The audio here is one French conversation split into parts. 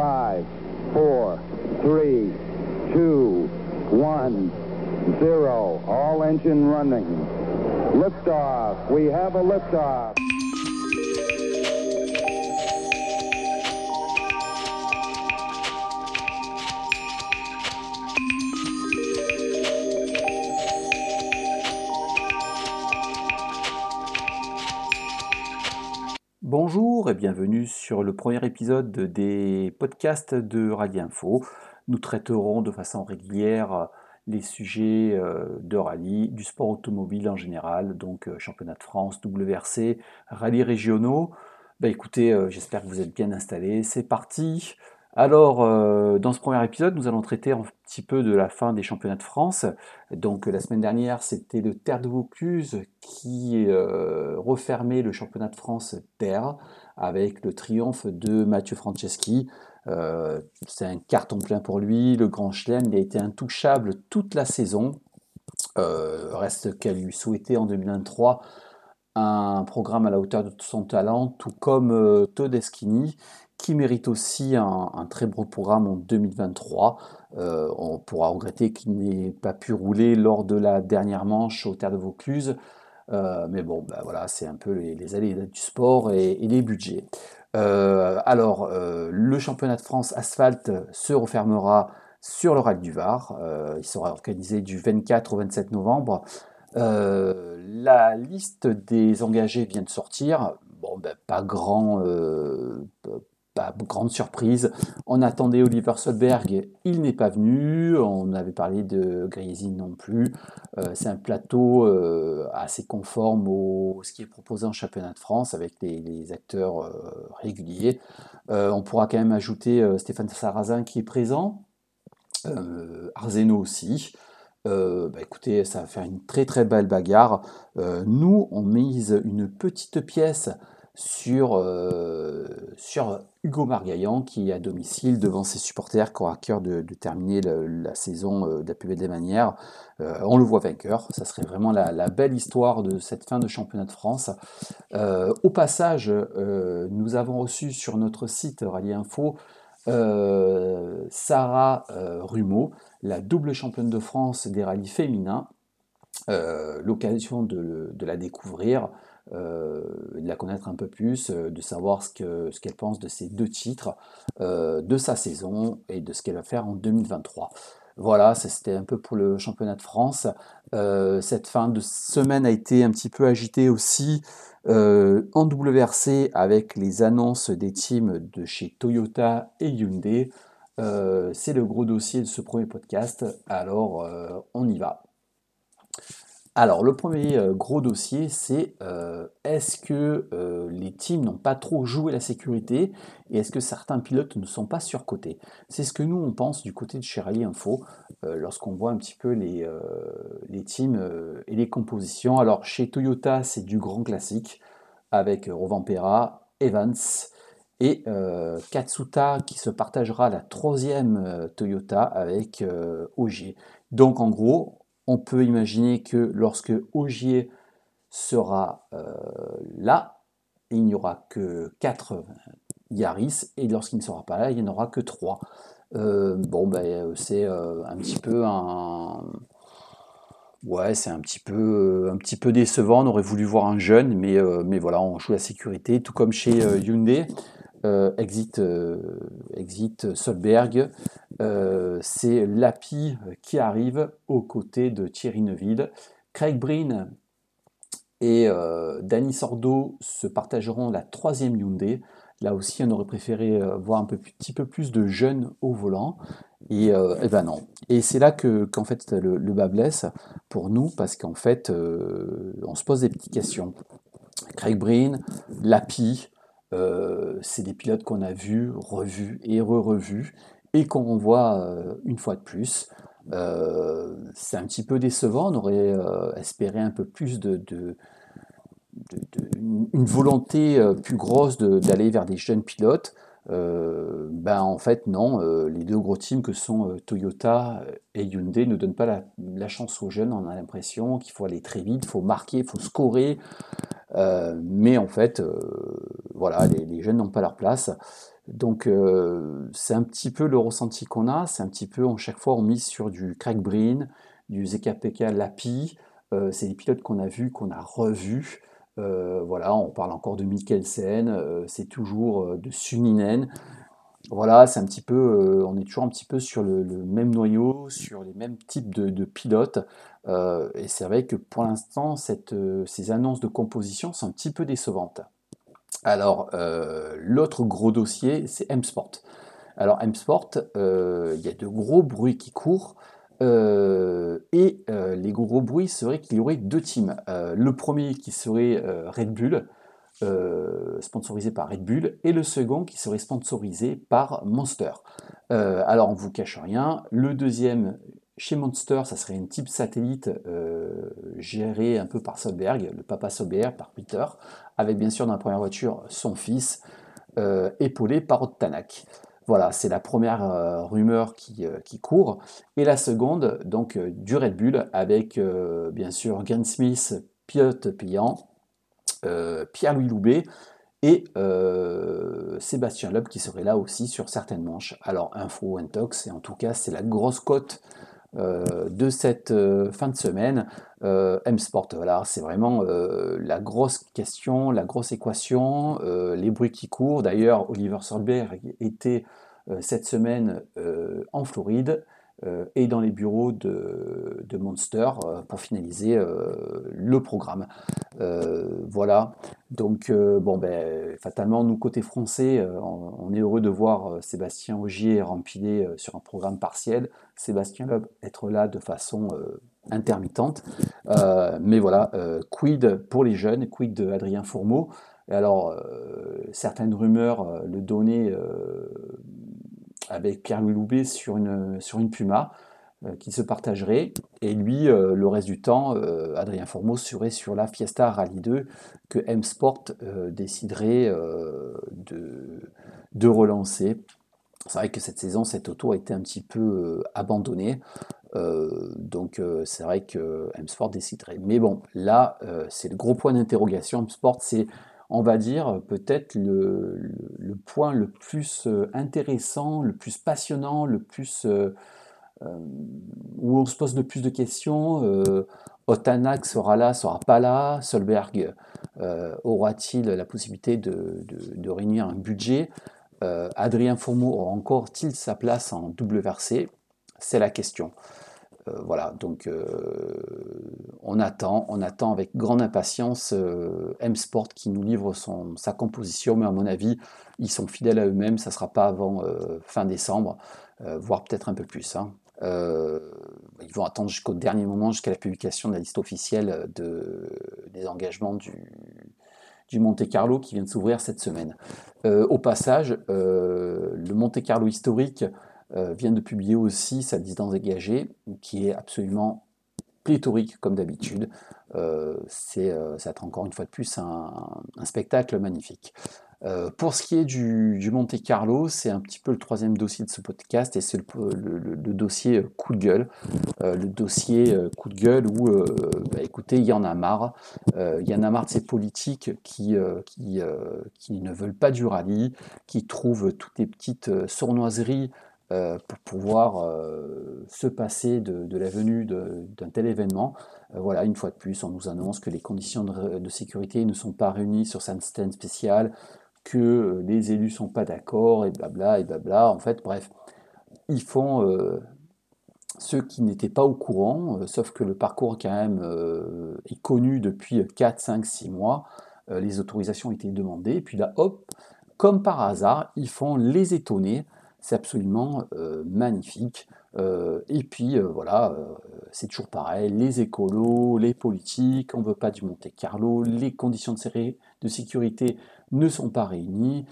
five, four, three, two, one, zero. All engine running. Liftoff. We have a liftoff. Bonjour et bienvenue sur le premier épisode des podcasts de Rallye Info. Nous traiterons de façon régulière les sujets euh, de rallye, du sport automobile en général, donc euh, championnat de France, WRC, rallye régionaux. Bah écoutez, euh, j'espère que vous êtes bien installés. C'est parti. Alors, dans ce premier épisode, nous allons traiter un petit peu de la fin des championnats de France. Donc, la semaine dernière, c'était le Terre de Vaucluse qui refermait le championnat de France Terre avec le triomphe de Mathieu Franceschi. Euh, c'est un carton plein pour lui. Le Grand Chelem, il a été intouchable toute la saison. Euh, reste qu'à lui souhaiter en 2023 un programme à la hauteur de son talent, tout comme euh, Todeschini, qui mérite aussi un, très beau programme en 2023. on pourra regretter qu'il n'ait pas pu rouler lors de la dernière manche au Terre de Vaucluse. mais bon, ben voilà, c'est un peu les, allées du sport et les budgets. Euh, alors, euh, le championnat de France asphalte se refermera sur le Rallye du Var. Euh, il sera organisé du 24 au 27 novembre. la liste des engagés vient de sortir. Bon, ben, pas grand, pas grande surprise. On attendait Oliver Solberg, il n'est pas venu. On avait parlé de Grésine non plus. Euh, c'est un plateau euh, assez conforme au ce qui est proposé en championnat de France avec les, acteurs euh, réguliers. on pourra quand même ajouter Stéphane Sarrazin qui est présent. Arzeno aussi. Bah, écoutez, ça va faire une très très belle bagarre. nous, on mise une petite pièce sur, euh, sur Hugo Margaillan qui est à domicile devant ses supporters qui ont à cœur de, terminer la saison euh, de la plus belle des manières. Euh, on le voit vainqueur, ça serait vraiment la, belle histoire de cette fin de championnat de France. au passage, nous avons reçu sur notre site Rallye Info Sarah Rumeau, la double championne de France des rallyes féminins. L'occasion de, la découvrir. Euh, de la connaître un peu plus, euh, de savoir ce qu'elle pense de ces deux titres, euh, de sa saison et de ce qu'elle va faire en 2023. Voilà, c'était un peu pour le championnat de France. cette fin de semaine a été un petit peu agitée aussi en WRC avec les annonces des teams de chez Toyota et Hyundai. C'est le gros dossier de ce premier podcast, alors on y va. Alors, le premier euh, gros dossier, c'est euh, est-ce que euh, les teams n'ont pas trop joué la sécurité et est-ce que certains pilotes ne sont pas surcotés? C'est ce que nous, on pense du côté de chez Info lorsqu'on voit un petit peu les, les teams et les compositions. Alors, chez Toyota, c'est du grand classique avec Rovampera, Evans et Katsuta qui se partagera la troisième Toyota avec Ogier. Donc, en gros, on peut imaginer que lorsque Ogier sera euh, là, il n'y aura que 4 Yaris, et lorsqu'il ne sera pas là, il n'y en aura que 3. Euh, bon, ben, c'est euh, un petit peu un. Ouais, c'est un un petit peu décevant. On aurait voulu voir un jeune, mais, mais voilà, on joue la sécurité, tout comme chez Hyundai. Euh, exit, euh, exit Solberg, euh, c'est Lapi qui arrive aux côtés de Thierry Neuville. Craig Breen et Danny Sordo se partageront la troisième Hyundai. Là aussi, on aurait préféré voir un petit peu plus de jeunes au volant. Et, et ben c'est là que qu'en fait le, le, bas blesse pour nous, parce qu'en fait, on se pose des petites questions. Craig Breen, Lapi, euh, c'est des pilotes qu'on a vus, revus et re-revus, et qu'on voit euh, une fois de plus. Euh, c'est un petit peu décevant, on aurait espéré un peu plus de, une volonté plus grosse d'aller vers des jeunes pilotes. ben en fait non, les deux gros teams que sont Toyota et Hyundai ne donnent pas la, la chance aux jeunes. On a l'impression qu'il faut aller très vite, il faut marquer, il faut scorer. Mais en fait, voilà, les, jeunes n'ont pas leur place. Donc c'est un petit peu le ressenti qu'on a, c'est un petit peu, en chaque fois on mise sur du Craig Breen, du ZKPK Lapi, c'est des pilotes qu'on a vus, qu'on a revus, voilà, on parle encore de Mikkelsen, c'est toujours de Suninen, voilà, c'est un petit peu, euh, on est toujours un petit peu sur le, même noyau, sur les mêmes types de, pilotes. Euh, et c'est vrai que pour l'instant, euh, ces annonces de composition sont un petit peu décevantes. Alors, l'autre gros dossier, c'est M-Sport. Alors, M-Sport, il y a de gros bruits qui courent. et les gros bruits seraient qu'il y aurait deux teams. le premier qui serait Red Bull, euh, sponsorisé par Red Bull, et le second qui serait sponsorisé par Monster. Euh, alors on ne vous cache rien, le deuxième chez Monster, ça serait une type satellite euh, géré un peu par Solberg, le papa Solberg, par Peter, avec bien sûr dans la première voiture son fils, épaulé par Ottanak. Voilà, c'est la première rumeur qui, court. Et la seconde, donc du Red Bull, avec bien sûr Grant Smith, payant, Pierre-Louis Loubet et euh, Sébastien Loeb qui serait là aussi sur certaines manches. Alors Info Intox, et en tout cas c'est la grosse cote euh, de cette fin de semaine. M-Sport, voilà, c'est vraiment la grosse question, la grosse équation, les bruits qui courent. D'ailleurs, Oliver Solberg était cette semaine en Floride. Euh, et dans les bureaux de, Monster euh, pour finaliser euh, le programme. voilà, donc bon, ben, fatalement, nous, côté français, on, est heureux de voir Sébastien Augier rempiler sur un programme partiel, Sébastien Loeb être là de façon intermittente. mais voilà, quid pour les jeunes, quid de Adrien Fourmeau? alors, certaines rumeurs le donnaient avec Pierre-Louis Loubet sur une, sur une Puma euh, qui se partagerait. Et lui, euh, le reste du temps, euh, Adrien Formos serait sur la Fiesta Rally 2 que M-Sport déciderait de, de relancer. C'est vrai que cette saison, cette auto a été un petit peu abandonnée. donc c'est vrai que M-Sport déciderait. Mais bon, là, c'est le gros point d'interrogation. M-Sport, c'est on va dire, peut-être le, point le plus euh, intéressant, le plus passionnant, le plus euh, euh, où on se pose le plus de questions. Otanak sera là, sera pas là. Solberg aura-t-il la possibilité de, réunir un budget Adrien Fourmeau aura encore-t-il sa place en WRC C'est la question. Euh, voilà, donc euh, on attend, on attend avec grande impatience euh, M-Sport qui nous livre son, sa composition, mais à mon avis, ils sont fidèles à eux-mêmes, ça ne sera pas avant fin décembre, voire peut-être un peu plus. Hein. ils vont attendre jusqu'au dernier moment, jusqu'à la publication de la liste officielle de, des engagements du, du Monte Carlo qui vient de s'ouvrir cette semaine. au passage, le Monte Carlo historique vient de publier aussi sa distance dégagée, qui est absolument pléthorique comme d'habitude. Euh, c'est, euh, ça être encore une fois de plus un, spectacle magnifique. pour ce qui est du, Monte Carlo, c'est un petit peu le troisième dossier de ce podcast et c'est le, dossier coup de gueule. le dossier coup de gueule où, bah, écoutez, il y en a marre. il y en a marre de ces politiques qui, qui, qui ne veulent pas du rallye, qui trouvent toutes les petites sournoiseries euh, pour pouvoir euh, se passer de, la venue d'un tel événement. Euh, voilà, une fois de plus, on nous annonce que les conditions de, sécurité ne sont pas réunies sur cette stand spéciale, que les élus sont pas d'accord, et blabla, et blabla. En fait, bref, ils font ceux qui n'étaient pas au courant, sauf que le parcours quand même est connu depuis 4, 5, 6 mois, les autorisations été demandées, et puis là, hop, comme par hasard, ils font les étonner c'est absolument euh, magnifique. Euh, et puis euh, voilà, c'est toujours pareil, les écolos, les politiques, on ne veut pas du Monte Carlo, les conditions de, sécurité ne sont pas réunies.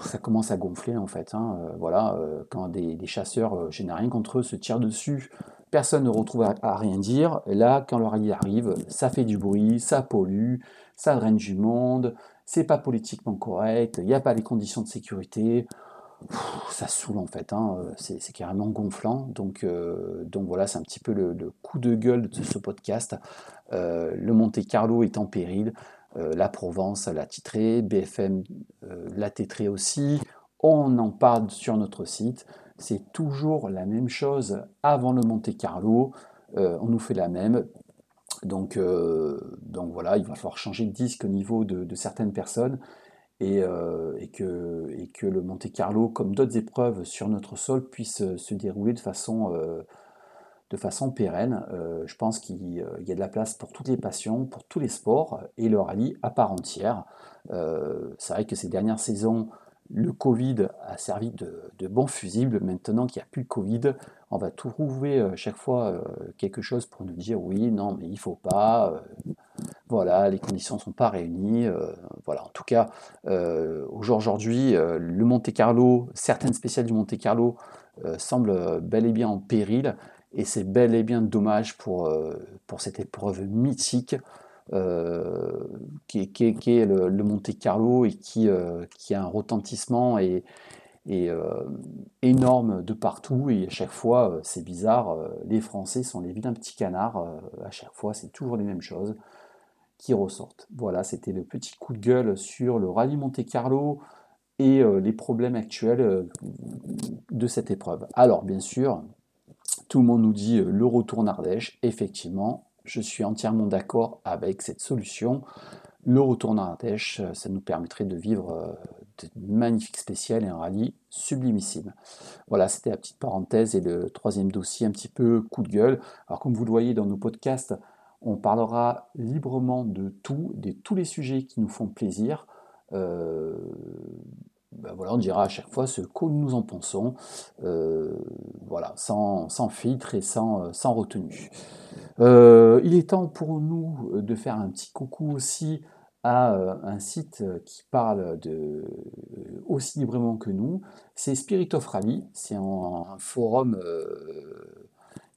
ça commence à gonfler en fait. Hein, voilà, quand des, chasseurs, je n'ai rien contre eux, se tirent dessus, personne ne retrouve à, rien dire. Là, quand le rallye arrive, ça fait du bruit, ça pollue, ça draine du monde, c'est pas politiquement correct, il n'y a pas les conditions de sécurité ça saoule en fait, hein, euh, c'est carrément gonflant. Donc, euh, donc voilà, c'est un petit peu le, coup de gueule de ce podcast. Euh, le Monte Carlo est en péril, la Provence l'a titré, BFM l'a titré aussi, on en parle sur notre site. C'est toujours la même chose avant le Monte Carlo. on nous fait la même. Donc voilà, il va falloir changer de disque au niveau de certaines personnes. Euh, et, que, le Monte Carlo, comme d'autres épreuves sur notre sol, puisse euh, se dérouler de façon, euh, de façon pérenne. je pense qu'il y a de la place pour toutes les passions, pour tous les sports, et le rallye à part entière. C'est vrai que ces dernières saisons, le Covid a servi de, bon fusible. Maintenant qu'il n'y a plus de Covid, on va trouver chaque fois quelque chose pour nous dire oui, non, mais il ne faut pas voilà, les conditions ne sont pas réunies. Euh, voilà, en tout cas, euh, aujourd'hui, euh, le Monte Carlo, certaines spéciales du Monte Carlo semblent bel et bien en péril, et c'est bel et bien dommage pour, pour cette épreuve mythique qui, est, le, Monte Carlo et qui, qui a un retentissement et, énorme de partout et à chaque fois c'est bizarre, les Français sont les vilains petits canards, à chaque fois c'est toujours les mêmes choses qui ressortent. Voilà, c'était le petit coup de gueule sur le rallye Monte Carlo et euh, les problèmes actuels euh, de cette épreuve. Alors, bien sûr, tout le monde nous dit euh, le retour en. Effectivement, je suis entièrement d'accord avec cette solution. Le retour en ça nous permettrait de vivre de magnifiques spéciales et un rallye sublimissime. Voilà, c'était la petite parenthèse et le troisième dossier, un petit peu coup de gueule. Alors, comme vous le voyez dans nos podcasts, on parlera librement de tout, de tous les sujets qui nous font plaisir. Euh, ben voilà, on dira à chaque fois ce que nous en pensons, euh, voilà, sans, filtre et sans, sans retenue. Euh, il est temps pour nous de faire un petit coucou aussi à un site qui parle aussi librement que nous, c'est Spirit of c'est un, forum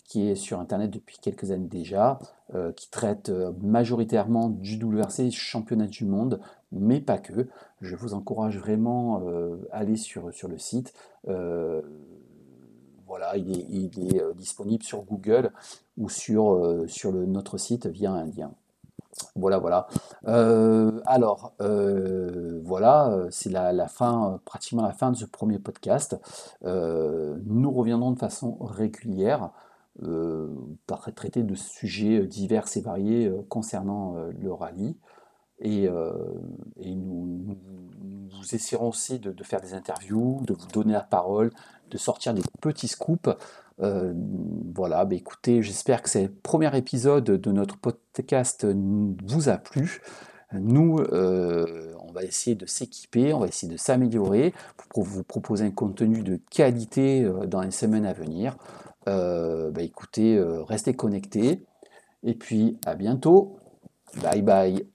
qui est sur Internet depuis quelques années déjà, euh, qui traite euh, majoritairement du WRC, championnat du monde, mais pas que. Je vous encourage vraiment euh, à aller sur, sur le site. voilà, il est, disponible sur Google ou sur, sur notre site via un lien. Voilà, voilà. alors, voilà, c'est la, fin, pratiquement la fin de ce premier podcast. nous reviendrons de façon régulière euh, traiter de sujets euh, divers et variés euh, concernant le rallye. Et, nous, essaierons aussi de, faire des interviews, de vous donner la parole, de sortir des petits scoops. voilà, bah écoutez, j'espère que ce premier épisode de notre podcast vous a plu. Nous, on va essayer de s'équiper, on va essayer de s'améliorer pour vous proposer un contenu de qualité dans les semaines à venir. Euh, bah écoutez, euh, restez connectés. Et puis à bientôt. Bye bye.